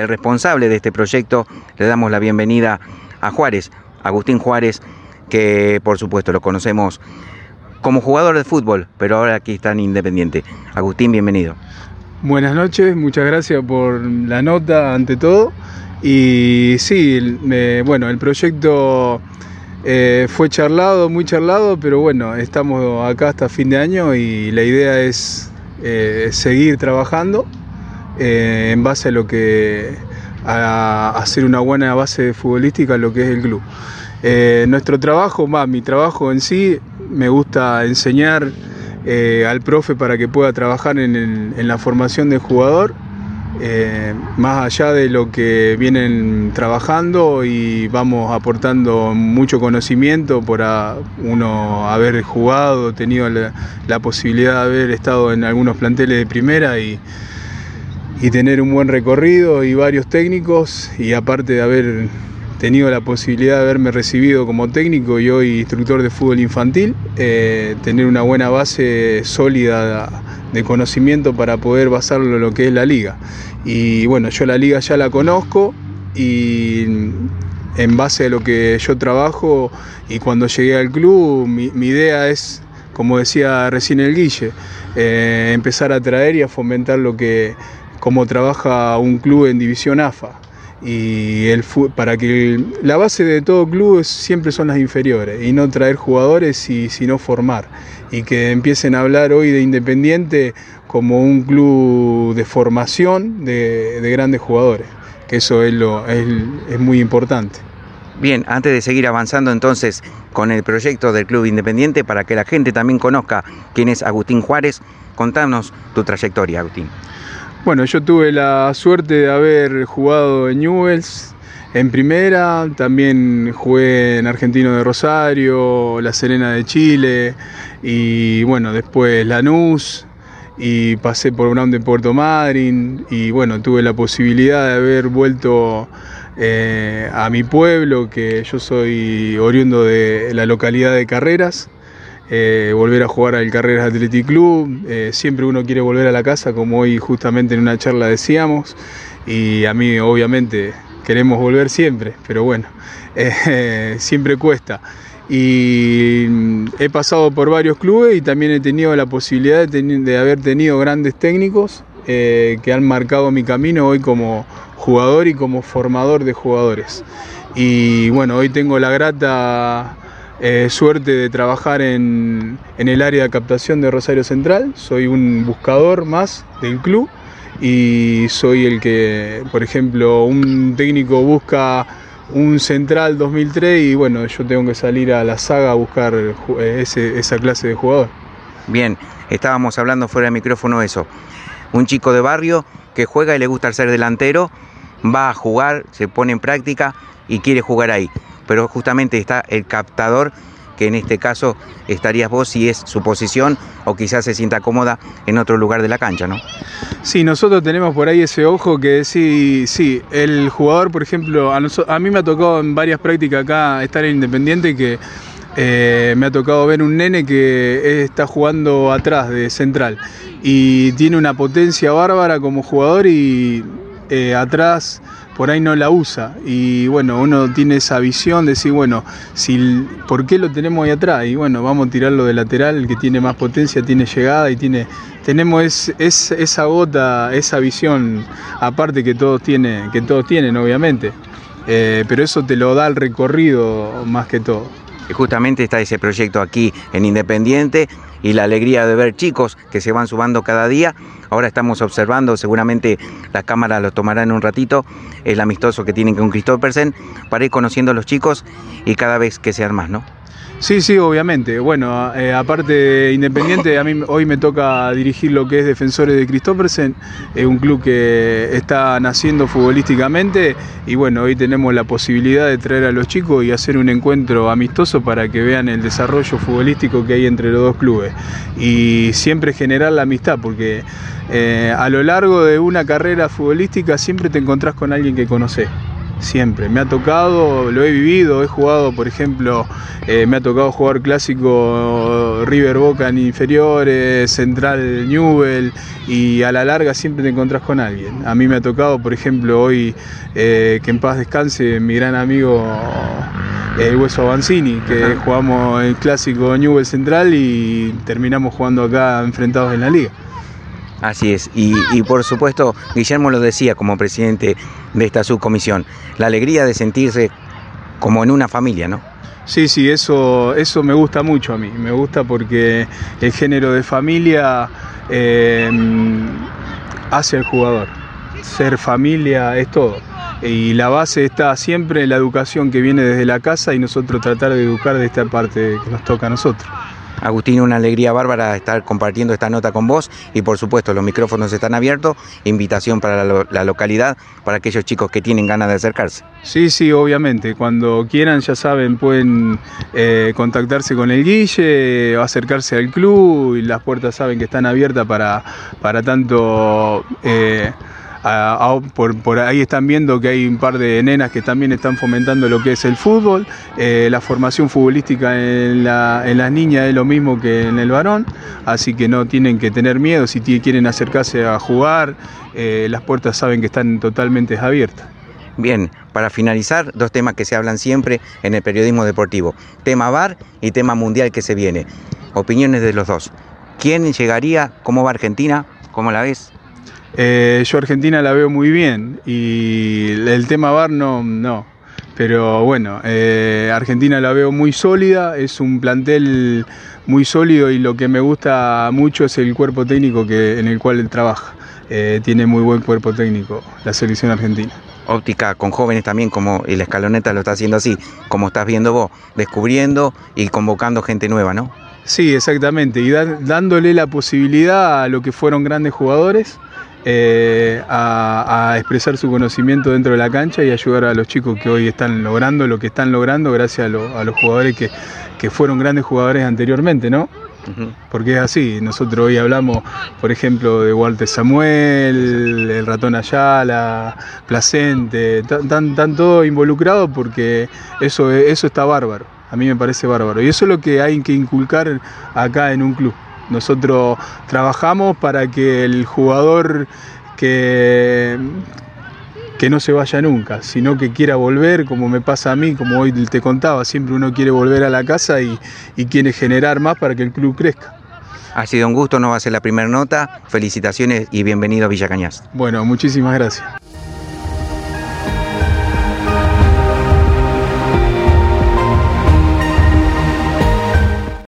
el responsable de este proyecto, le damos la bienvenida a Juárez, Agustín Juárez, que por supuesto lo conocemos como jugador de fútbol, pero ahora aquí está en Independiente. Agustín, bienvenido. Buenas noches, muchas gracias por la nota ante todo. Y sí, bueno, el proyecto eh, fue charlado, muy charlado, pero bueno, estamos acá hasta fin de año y la idea es eh, seguir trabajando eh, en base a lo que a, hacer una buena base futbolística lo que es el club. nuestro trabajo, más mi trabajo en sí, me gusta enseñar al profe para que pueda trabajar en la formación del jugador eh, más allá de lo que vienen trabajando y vamos aportando mucho conocimiento por uno haber jugado, tenido la, posibilidad de haber estado en algunos planteles de primera y, y tener un buen recorrido y varios técnicos y aparte de haber tenido la posibilidad de haberme recibido como técnico y hoy instructor de fútbol infantil, eh, tener una buena base sólida de conocimiento para poder basarlo en lo que es la liga. Y bueno, yo la liga ya la conozco y en base a lo que yo trabajo y cuando llegué al club, mi, idea es, como decía recién el Guille, eh, empezar a traer y a fomentar lo que, cómo trabaja un club en División AFA y el para que la base de todo club siempre son las inferiores y no traer jugadores y sino formar. Y que empiecen a hablar hoy de Independiente como un club de formación de, grandes jugadores que eso es lo es, es muy importante. Bien, antes de seguir avanzando entonces con el proyecto del Club Independiente, para que la gente también conozca quién es Agustín Juárez, contanos tu trayectoria, Agustín. Bueno, yo tuve la suerte de haber jugado en Newells en primera, también jugué en Argentino de Rosario, La Serena de Chile y bueno, después Lanús y pasé por Brown de Puerto Madryn y bueno, tuve la posibilidad de haber vuelto eh, a mi pueblo, que yo soy oriundo de la localidad de Carreras eh, volver a jugar al Carreras Athletic Club. Eh, siempre uno quiere volver a la casa, como hoy justamente en una charla decíamos, y a mí obviamente queremos volver siempre, pero bueno, eh, siempre cuesta. Y mm, he pasado por varios clubes y también he tenido la posibilidad de, haber tenido grandes técnicos que han marcado mi camino hoy como jugador y como formador de jugadores. Y bueno, hoy tengo la grata eh, suerte de trabajar en, el área de captación de Rosario Central. Soy un buscador más del club y soy el que, por ejemplo, un técnico busca un central 2003 y bueno, yo tengo que salir a la saga a buscar eh, esa clase de jugador. Bien, estábamos hablando fuera del micrófono eso. Un chico de barrio que juega y le gusta ser delantero, va a jugar, se pone en práctica y quiere jugar ahí pero justamente está el captador que en este caso estarías vos si es su posición o quizás se sienta cómoda en otro lugar de la cancha, ¿no? Sí, nosotros tenemos por ahí ese ojo que sí, sí, el jugador, por ejemplo, a, mí me ha tocado en varias prácticas acá estar en Independiente que eh, me ha tocado ver un nene que está jugando atrás de central y tiene una potencia bárbara como jugador y eh, atrás por ahí no la usa. Y bueno, uno tiene esa visión de decir, bueno, si, ¿por qué lo tenemos ahí atrás? Y bueno, vamos a tirarlo de lateral, el que tiene más potencia, tiene llegada y tiene, tenemos esa gota, esa visión aparte que todos, tienen, que todos tienen, obviamente. Eh, pero eso te lo da el recorrido más que todo. Justamente está ese proyecto aquí en Independiente y la alegría de ver chicos que se van sumando cada día. Ahora estamos observando, seguramente las cámaras lo tomarán en un ratito, el amistoso que tienen con Christophersen para ir conociendo a los chicos y cada vez que sean más, ¿no? Sí, sí, obviamente. Bueno, eh, aparte de Independiente, a mí hoy me toca dirigir lo que es Defensores de Christophersen, es un club que está naciendo futbolísticamente y bueno, hoy tenemos la posibilidad de traer a los chicos y hacer un encuentro amistoso para que vean el desarrollo futbolístico que hay entre los dos clubes y siempre generar la amistad porque eh, a lo largo de una carrera futbolística siempre te encontrás con alguien que conoces siempre. Me ha tocado, lo he vivido, he jugado, por ejemplo, eh, me ha tocado jugar clásico River Boca en inferiores, Central Newell y a la larga siempre te encontrás con alguien. A mí me ha tocado, por ejemplo, hoy eh, que en paz descanse mi gran amigo el Hueso Avanzini, que jugamos el clásico Newell Central y terminamos jugando acá enfrentados en la liga. Así es, y, por supuesto, Guillermo lo decía como presidente de esta subcomisión, la alegría de sentirse como en una familia, ¿no? Sí, sí, eso, eso me gusta mucho a mí, me gusta porque el género de familia eh, hace al jugador. Ser familia es todo. Y la base está siempre en la educación que viene desde la casa y nosotros tratar de educar de esta parte que nos toca a nosotros. Agustín, una alegría bárbara estar compartiendo esta nota con vos. Y por supuesto los micrófonos están abiertos, invitación para la, localidad, para aquellos chicos que tienen ganas de acercarse. Sí, sí, obviamente, cuando quieran ya saben, pueden eh, contactarse con el Guille acercarse al club y las puertas saben que están abiertas para, para tanto... Eh, por, ahí están viendo que hay un par de nenas que también están fomentando lo que es el fútbol. Eh, la formación futbolística en, las niñas es lo mismo que en el varón, así que no tienen que tener miedo si quieren acercarse a jugar. Eh, las puertas saben que están totalmente abiertas. Bien, para finalizar, dos temas que se hablan siempre en el periodismo deportivo. Tema VAR y tema mundial que se viene. Opiniones de los dos. ¿Quién llegaría? ¿Cómo va Argentina? ¿Cómo la ves? Eh, yo Argentina la veo muy bien y el tema VAR no, no. Pero bueno, eh, Argentina la veo muy sólida, es un plantel muy sólido y lo que me gusta mucho es el cuerpo técnico que, en el cual él trabaja. Eh, tiene muy buen cuerpo técnico la selección argentina. Óptica con jóvenes también, como la escaloneta lo está haciendo así, como estás viendo vos, descubriendo y convocando gente nueva, ¿no? Sí, exactamente, y dándole la posibilidad a lo que fueron grandes jugadores eh, a, expresar su conocimiento dentro de la cancha y ayudar a los chicos que hoy están logrando lo que están logrando gracias a, los jugadores que, fueron grandes jugadores anteriormente, ¿no? Porque es así, nosotros hoy hablamos, por ejemplo, de Walter Samuel, el ratón Ayala, Placente, están todos involucrados porque eso, eso está bárbaro, a mí me parece bárbaro. Y eso es lo que hay que inculcar acá en un club. Nosotros trabajamos para que el jugador que, que no se vaya nunca, sino que quiera volver, como me pasa a mí, como hoy te contaba, siempre uno quiere volver a la casa y, quiere generar más para que el club crezca. Ha sido un gusto, no va a ser la primera nota. Felicitaciones y bienvenido a Villa Cañas. Bueno, muchísimas gracias.